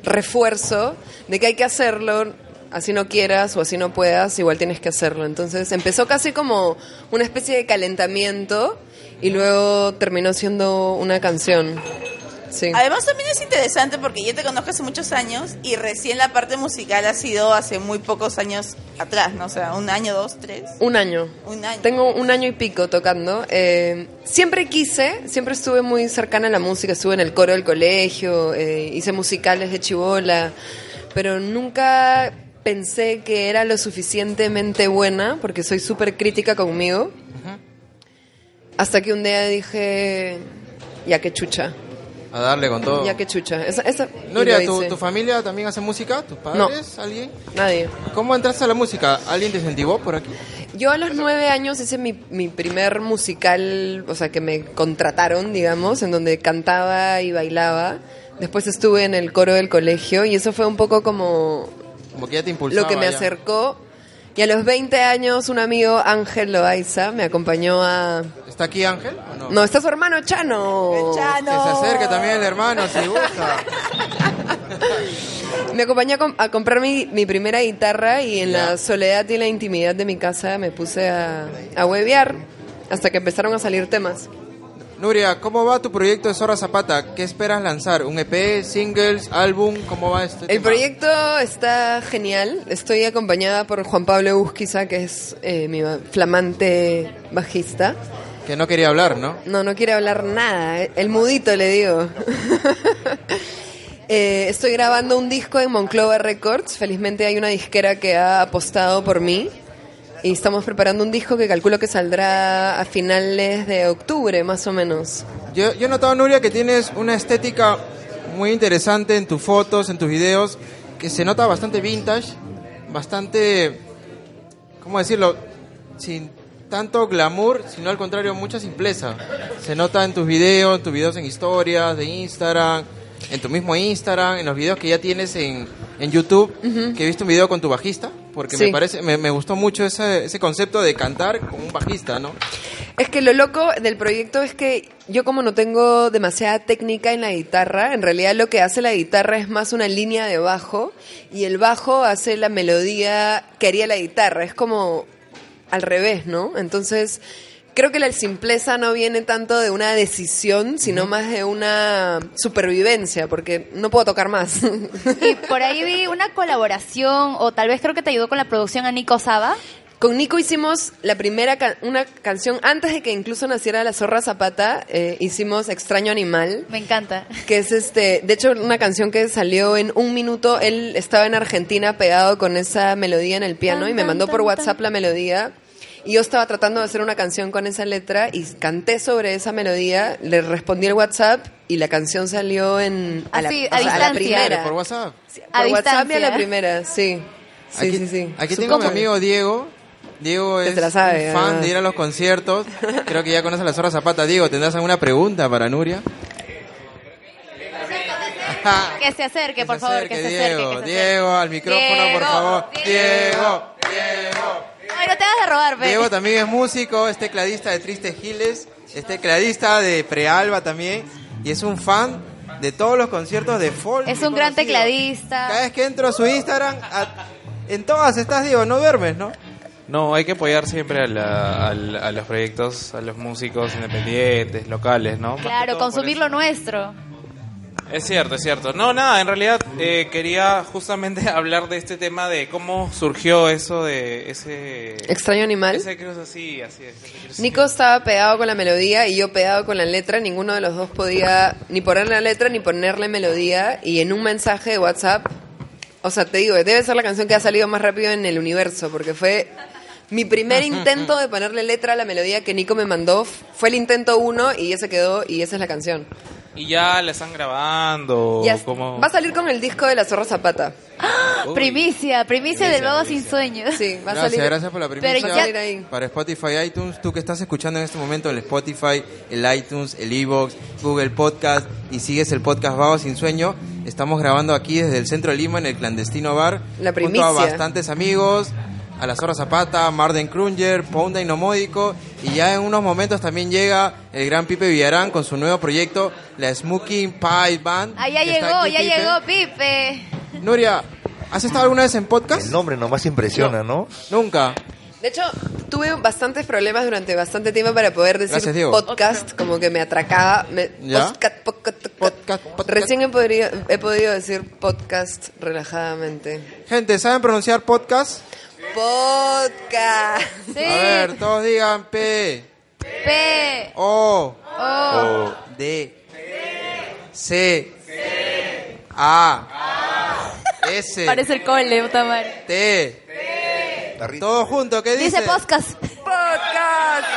refuerzo de que hay que hacerlo, así no quieras o así no puedas, igual tienes que hacerlo. Entonces empezó casi como una especie de calentamiento y luego terminó siendo una canción. Sí. Además también es interesante porque yo te conozco hace muchos años y recién la parte musical ha sido hace muy pocos años atrás, ¿no? O sea, un año, dos, tres. Un año. Un año. Tengo un año y pico tocando. Eh, siempre quise, siempre estuve muy cercana a la música, estuve en el coro del colegio, eh, hice musicales de chivola, pero nunca pensé que era lo suficientemente buena, porque soy súper crítica conmigo. Hasta que un día dije, ya que chucha, a darle con todo. ya que chucha. Esa, esa- Nuria, ¿tu, tu familia también hace música? ¿Tus padres? ¿Alguien? Nadie. ¿Cómo entraste a la música? ¿Alguien te incentivó por aquí? Yo a los nueve años hice mi, mi primer musical, o sea, que me contrataron, digamos, en donde cantaba y bailaba. Después estuve en el coro del colegio y eso fue un poco como Como que ya te impulsaba. lo que me ya. acercó. Y a los 20 años un amigo, Ángel Loaiza, me acompañó a... ¿Está aquí Ángel o no? No, está su hermano Chano. Chano. Que se acerque también el hermano, si gusta. Me acompañó a, com- a comprar mi, mi primera guitarra y en la soledad y la intimidad de mi casa me puse a, a huevear hasta que empezaron a salir temas. Nuria, ¿cómo va tu proyecto de Zorra Zapata? ¿Qué esperas lanzar? ¿Un EP, singles, álbum? ¿Cómo va este El tema? proyecto está genial. Estoy acompañada por Juan Pablo Busquiza, que es eh, mi flamante bajista. Que no quería hablar, ¿no? No, no quiere hablar nada. El mudito, le digo. Eh, estoy grabando un disco en Monclova Records. Felizmente hay una disquera que ha apostado por mí. Y estamos preparando un disco que calculo que saldrá a finales de octubre, más o menos. Yo, yo he notado, Nuria, que tienes una estética muy interesante en tus fotos, en tus videos, que se nota bastante vintage, bastante, ¿cómo decirlo? Sin tanto glamour, sino al contrario, mucha simpleza. Se nota en tus videos, en tus videos en historias, de Instagram, en tu mismo Instagram, en los videos que ya tienes en, en YouTube, que he visto un video con tu bajista, porque me parece, me, me gustó mucho ese, ese concepto de cantar con un bajista, ¿no? Es que lo loco del proyecto es que yo como no tengo demasiada técnica en la guitarra, en realidad lo que hace la guitarra es más una línea de bajo y el bajo hace la melodía que haría la guitarra. Es como al revés, ¿no? Entonces creo que la simpleza no viene tanto de una decisión, sino más de una supervivencia, porque no puedo tocar más. Y por ahí vi una colaboración, o tal vez creo que te ayudó con la producción a Nico Saba. Con Nico hicimos la primera ca- una canción antes de que incluso naciera la zorra Zapata, eh, hicimos Extraño Animal. Me encanta. Que es este, de hecho una canción que salió en un minuto, él estaba en Argentina pegado con esa melodía en el piano Tan, y me tan, mandó por tan, WhatsApp la melodía. Y yo estaba tratando de hacer una canción con esa letra y canté sobre esa melodía, le respondí el WhatsApp y la canción salió en a la, Así, o a sea, a la distancia. primera. Por WhatsApp. A Por WhatsApp y a distancia. la primera, sí. Sí, aquí sí, sí. aquí tengo a mi amigo Diego. Diego es se la sabe, un fan además. de ir a los conciertos. Creo que ya conoce a la Zorra Zapata. Diego, ¿tendrás alguna pregunta para Nuria? Que se acerque, por favor, que se Diego. acerque. acerque. Diego, al micrófono, por Diego, favor. Diego. Diego. Ay, no te hagas de robar. Diego también es músico, es tecladista de Tristes Giles, es tecladista de Prealba también. Y es un fan de todos los conciertos de folk. Es un gran conocido. tecladista. Cada vez que entro a su Instagram, a- en todas estás, Diego, no duermes, ¿no? No, hay que apoyar siempre a, la- al- a los proyectos, a los músicos independientes, locales, ¿no? Claro, consumir lo nuestro. Es cierto, es cierto. No, nada, en realidad eh, quería justamente hablar de este tema de cómo surgió eso de ese... Extraño Animal. Ese así, así es. ese Nico estaba pegado con la melodía y yo pegado con la letra. Ninguno de los dos podía ni poner la letra ni ponerle melodía. Y en un mensaje de WhatsApp, o sea, te digo, debe ser la canción que ha salido más rápido en el universo, porque fue mi primer intento de ponerle letra a la melodía que Nico me mandó. Fue el intento uno y ya se quedó y esa es la canción. Y ya la están grabando, Ya- como... Va a salir con el disco de la Zorra Zapata. Primicia, primicia del vago sin sueños. Sí, va a Gracias, salir. gracias por la Pero primicia. Ahí. Para Spotify, iTunes, tú que estás escuchando en este momento el Spotify, el iTunes, el Evox, Google Podcast y sigues el podcast Vago Sin Sueño, estamos grabando aquí desde el centro de Lima en el clandestino bar. La Junto a primicia. bastantes amigos, a la Zorra Zapata, Marden Krunger, Ponda y Nomódico. Y ya en unos momentos también llega el gran Pipe Villarán con su nuevo proyecto, la Smoking Pie Band. Ah, ya llegó, aquí, ya Pipe. llegó, Pipe. Nuria, ¿has estado alguna vez en podcast? El nombre nomás impresiona, ¿no? Nunca. De hecho, tuve bastantes problemas durante bastante tiempo para poder decir Gracias, podcast, como que me atracaba. Me, ¿Ya? podcast, podcast, podcast. Recién he, podría- he podido decir podcast relajadamente. Gente, ¿saben pronunciar podcast? Podcast. Sí. A ver, todos digan P, P. O, O. D, C, A, S, Parece el cole, puta madre. T. Todos juntos, ¿qué dice? Dice podcast. Podcast.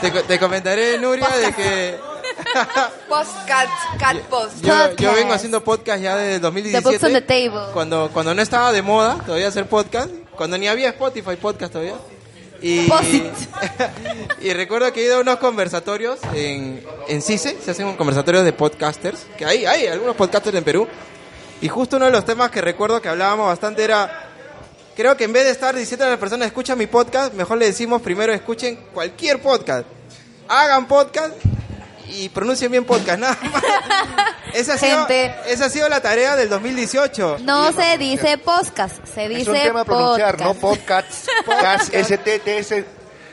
Te, te comentaré, Nuria, de que Podcast. Cat post. yo, yo vengo haciendo podcast ya desde el The books 2017. on the table. Cuando, cuando no estaba de moda todavía hacer podcast, cuando ni había Spotify podcast todavía. Y, y recuerdo que he ido a unos conversatorios en, en CICE, se hacen conversatorios de podcasters, que hay, hay algunos podcasters en Perú. Y justo uno de los temas que recuerdo que hablábamos bastante era, creo que en vez de estar diciendo a las personas, escucha mi podcast, mejor le decimos primero escuchen cualquier podcast. Hagan podcast y pronuncien bien podcast, nada más. Esa ha, sido, Gente. esa ha sido la tarea del 2018. No se dice podcast, se dice Es un tema pronunciar, podcast. ¿no? Podcasts, podcast, STTS.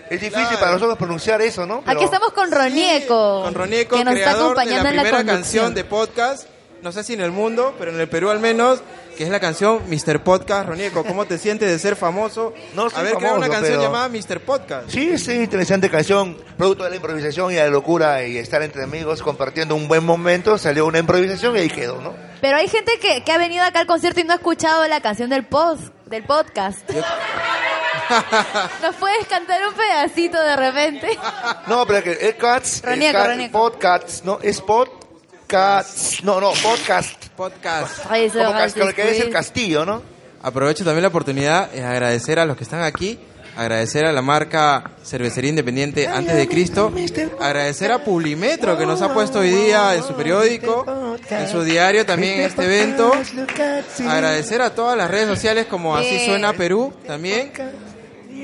Es difícil para nosotros pronunciar eso, ¿no? Pero- Aquí estamos con Ronieco, Con Ronieco, que nos está creador de acompañando la en la primera conducción. canción de podcast, no sé si en el mundo, pero en el Perú al menos, que es la canción Mr. Podcast. Ronieco, ¿cómo te sientes de ser famoso? No soy Haber creado una famoso, canción pero- llamada Mr. Podcast. Sí, es una interesante canción, producto de la improvisación y de la locura y estar entre amigos compartiendo un buen momento, salió una improvisación y ahí quedó, ¿no? Pero hay gente que, que ha venido acá al concierto y no ha escuchado la canción del post, del podcast. ¿Nos puedes cantar un pedacito de repente? No, pero que es cats, Ronieco, Ronieco. podcasts, no, es podcasts, no, no, podcast. Podcast. Ay, Como va a cas- lo que es el castillo, ¿no? Aprovecho también la oportunidad de agradecer a los que están aquí, agradecer a la marca Cervecería Independiente Antes de Cristo, agradecer a Publimetro que nos ha puesto hoy día en su periódico, en su diario también en este evento, agradecer a todas las redes sociales como Así Bien. Suena Perú también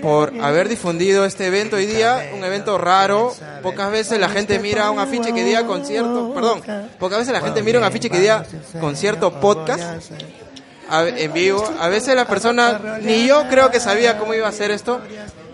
por haber difundido este evento hoy día, un evento raro. Pocas veces la gente mira un afiche que diga concierto, perdón, pocas veces la gente mira un afiche que diga concierto podcast a- en vivo. A veces las personas, ni yo creo que sabía cómo iba a ser esto.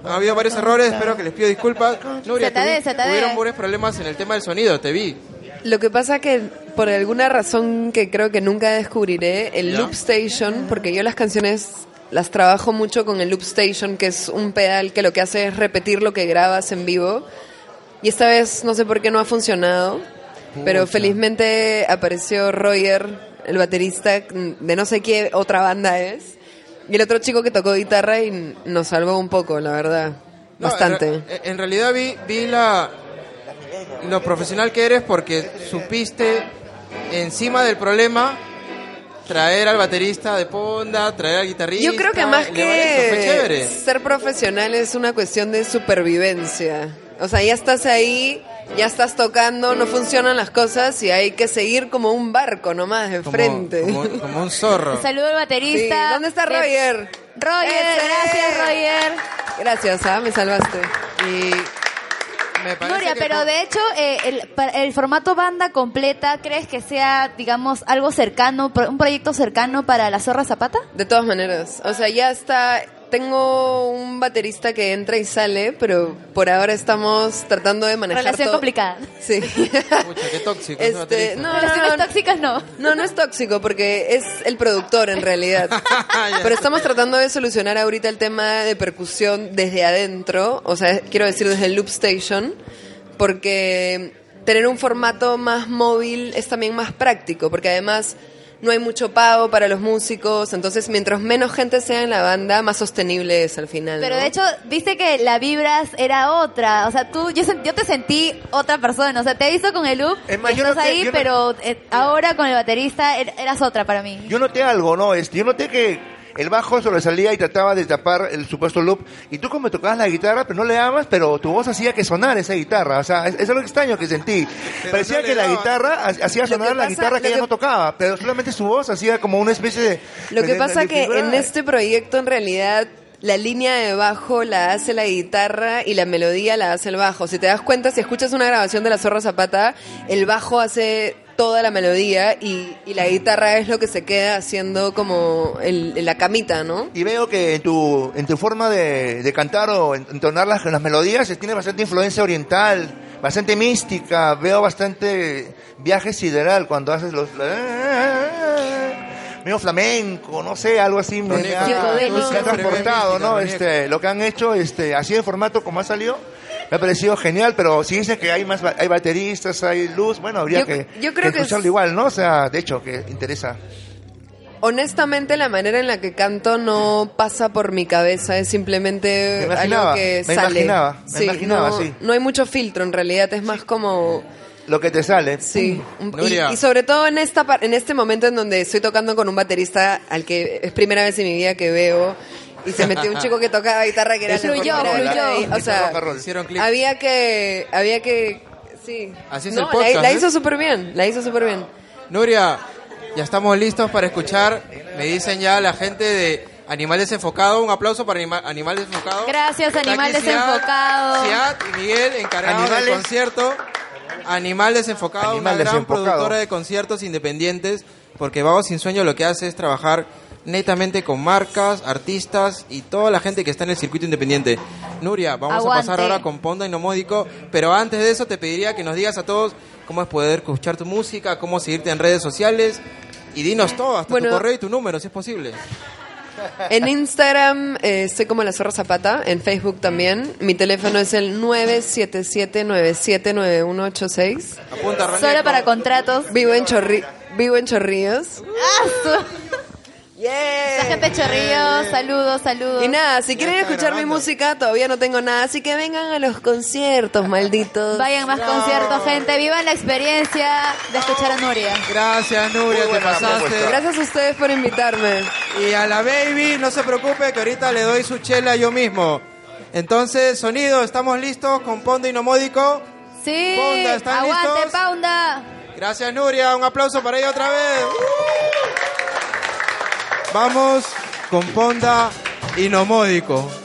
Ha habido varios errores, espero que les pido disculpas. Nuria, Se te ve, tuvi- se te ve. tuvieron varios problemas en el tema del sonido, te vi. Lo que pasa que por alguna razón que creo que nunca descubriré, el ¿Ya? Loop Station, porque yo las canciones las trabajo mucho con el Loop Station, que es un pedal que lo que hace es repetir lo que grabas en vivo. Y esta vez no sé por qué no ha funcionado, pero felizmente apareció Roger, el baterista de no sé qué otra banda es, y el otro chico que tocó guitarra y nos salvó un poco, la verdad. No, Bastante. En, re- en realidad vi, vi la, lo profesional que eres porque supiste encima del problema traer al baterista de ponda, traer al guitarrista. Yo creo que más que chévere. ser profesional es una cuestión de supervivencia. O sea, ya estás ahí, ya estás tocando, no funcionan las cosas y hay que seguir como un barco nomás de Como- frente. Como, como un zorro. Saludo al baterista. Sí, ¿Dónde está Roger? Roger, Ese. gracias Roger. Gracias, ¿ah? me salvaste. Y me parece Nuria, que pero tú- de hecho, eh, el, para- el formato banda completa, ¿crees que sea, digamos, algo cercano, un proyecto cercano para la Zorra Zapata? De todas maneras, o sea, ya está. Tengo un baterista que entra y sale, pero por ahora estamos tratando de manejar Relación todo. complicada. Sí. Pucha, qué tóxico. Este, no, Relaciones no, no, tóxicas no. No, no es tóxico porque es el productor en realidad. Pero estamos tratando de solucionar ahorita el tema de percusión desde adentro, o sea, quiero decir desde el loop station, porque tener un formato más móvil es también más práctico, porque además no hay mucho pago para los músicos, entonces mientras menos gente sea en la banda, más sostenible es al final. Pero ¿no? de hecho, viste que la vibras era otra. O sea, tú, yo, yo te sentí otra persona. O sea, te hizo con el loop, Es más, estás noté- ahí, yo no- pero eh, ahora con el baterista er- eras otra para mí. Yo noté algo, ¿no? Este, yo noté que el bajo sobresalía y trataba de tapar el supuesto loop. Y tú como tocabas la guitarra, pero no le dabas, pero tu voz hacía que sonara esa guitarra. O sea, es- eso es lo extraño que sentí. Parecía no que la guitarra ha- hacía sonar la guitarra que ella no tocaba, pero solamente su voz hacía como una especie de... Lo que de- pasa de que en este proyecto en realidad la línea de bajo la hace la guitarra y la melodía la hace el bajo. Si te das cuenta, si escuchas una grabación de la Zorra Zapata, el bajo hace toda la melodía y, y la guitarra es lo que se queda haciendo como el, la camita, ¿no? Y veo que en tu, en tu forma de, de cantar o en- entonar las, las melodías eh, tiene bastante influencia oriental, bastante mística. Veo bastante viaje sideral cuando haces los... medio flamenco, no sé, algo así me, ha, me ha transportado, ¿no? Este, lo que han hecho, este, así en formato como ha salido, me ha parecido genial, pero si dicen que hay más, ba- hay bateristas, hay luz, bueno, habría Yo- que, yo creo que escucharlo es- igual, ¿no? O sea, de hecho, que interesa. Honestamente, la manera en la que canto no pasa por mi cabeza, es simplemente Me imaginaba, algo que me sale. imaginaba, me imaginaba, no, sí. no hay mucho filtro en realidad, es más como... Lo que te sale. Sí, un- y, y sobre todo en esta en este momento en donde estoy tocando con un baterista al que es primera vez en mi vida que veo y se metió un chico que tocaba guitarra que era la ¿verdad? ahí. o sea, había que había que sí. Así es No, el podcast, la, la ¿eh? hizo súper bien, la hizo súper bien. Nuria, ya estamos listos para escuchar. Me dicen ya la gente de Animal Desenfocado. Un aplauso para Anima- Animal Desenfocado. Gracias, Animal Desenfocado. Siad y Miguel encargados del concierto. Animal Desenfocado, Animal una gran Desenfocado. productora de conciertos independientes, porque Vago Sin Sueño lo que hace es trabajar netamente con marcas, artistas y toda la gente que está en el circuito independiente. Nuria, vamos Aguante. a pasar ahora con Ponda y Nomódico, pero antes de eso te pediría que nos digas a todos cómo es poder escuchar tu música, cómo seguirte en redes sociales y dinos todo, hasta Bueno. tu correo y tu número, si es posible. En Instagram eh, estoy como la Zorra Zapata, en Facebook también. Mi teléfono es el 977-979186. Apunta. Solo para contratos. Vivo en, Chorri vivo en Chorrillos. La gente chorrillo, saludos, saludos. Y nada, si quieren escuchar mi música, todavía no tengo nada, así que vengan a los conciertos, malditos. Vayan más conciertos, gente. Vivan la experiencia de escuchar a Nuria. Gracias, Nuria, te pasaste. Gracias a ustedes por invitarme. Y a la baby, no se preocupe que ahorita le doy su chela yo mismo. Entonces, sonido, ¿estamos listos con Ponda y Nomódico? Sí, Ponda, ¿están aguante, listos? Paunda. Gracias, Nuria. Un aplauso para ella otra vez. Vamos con Ponda y.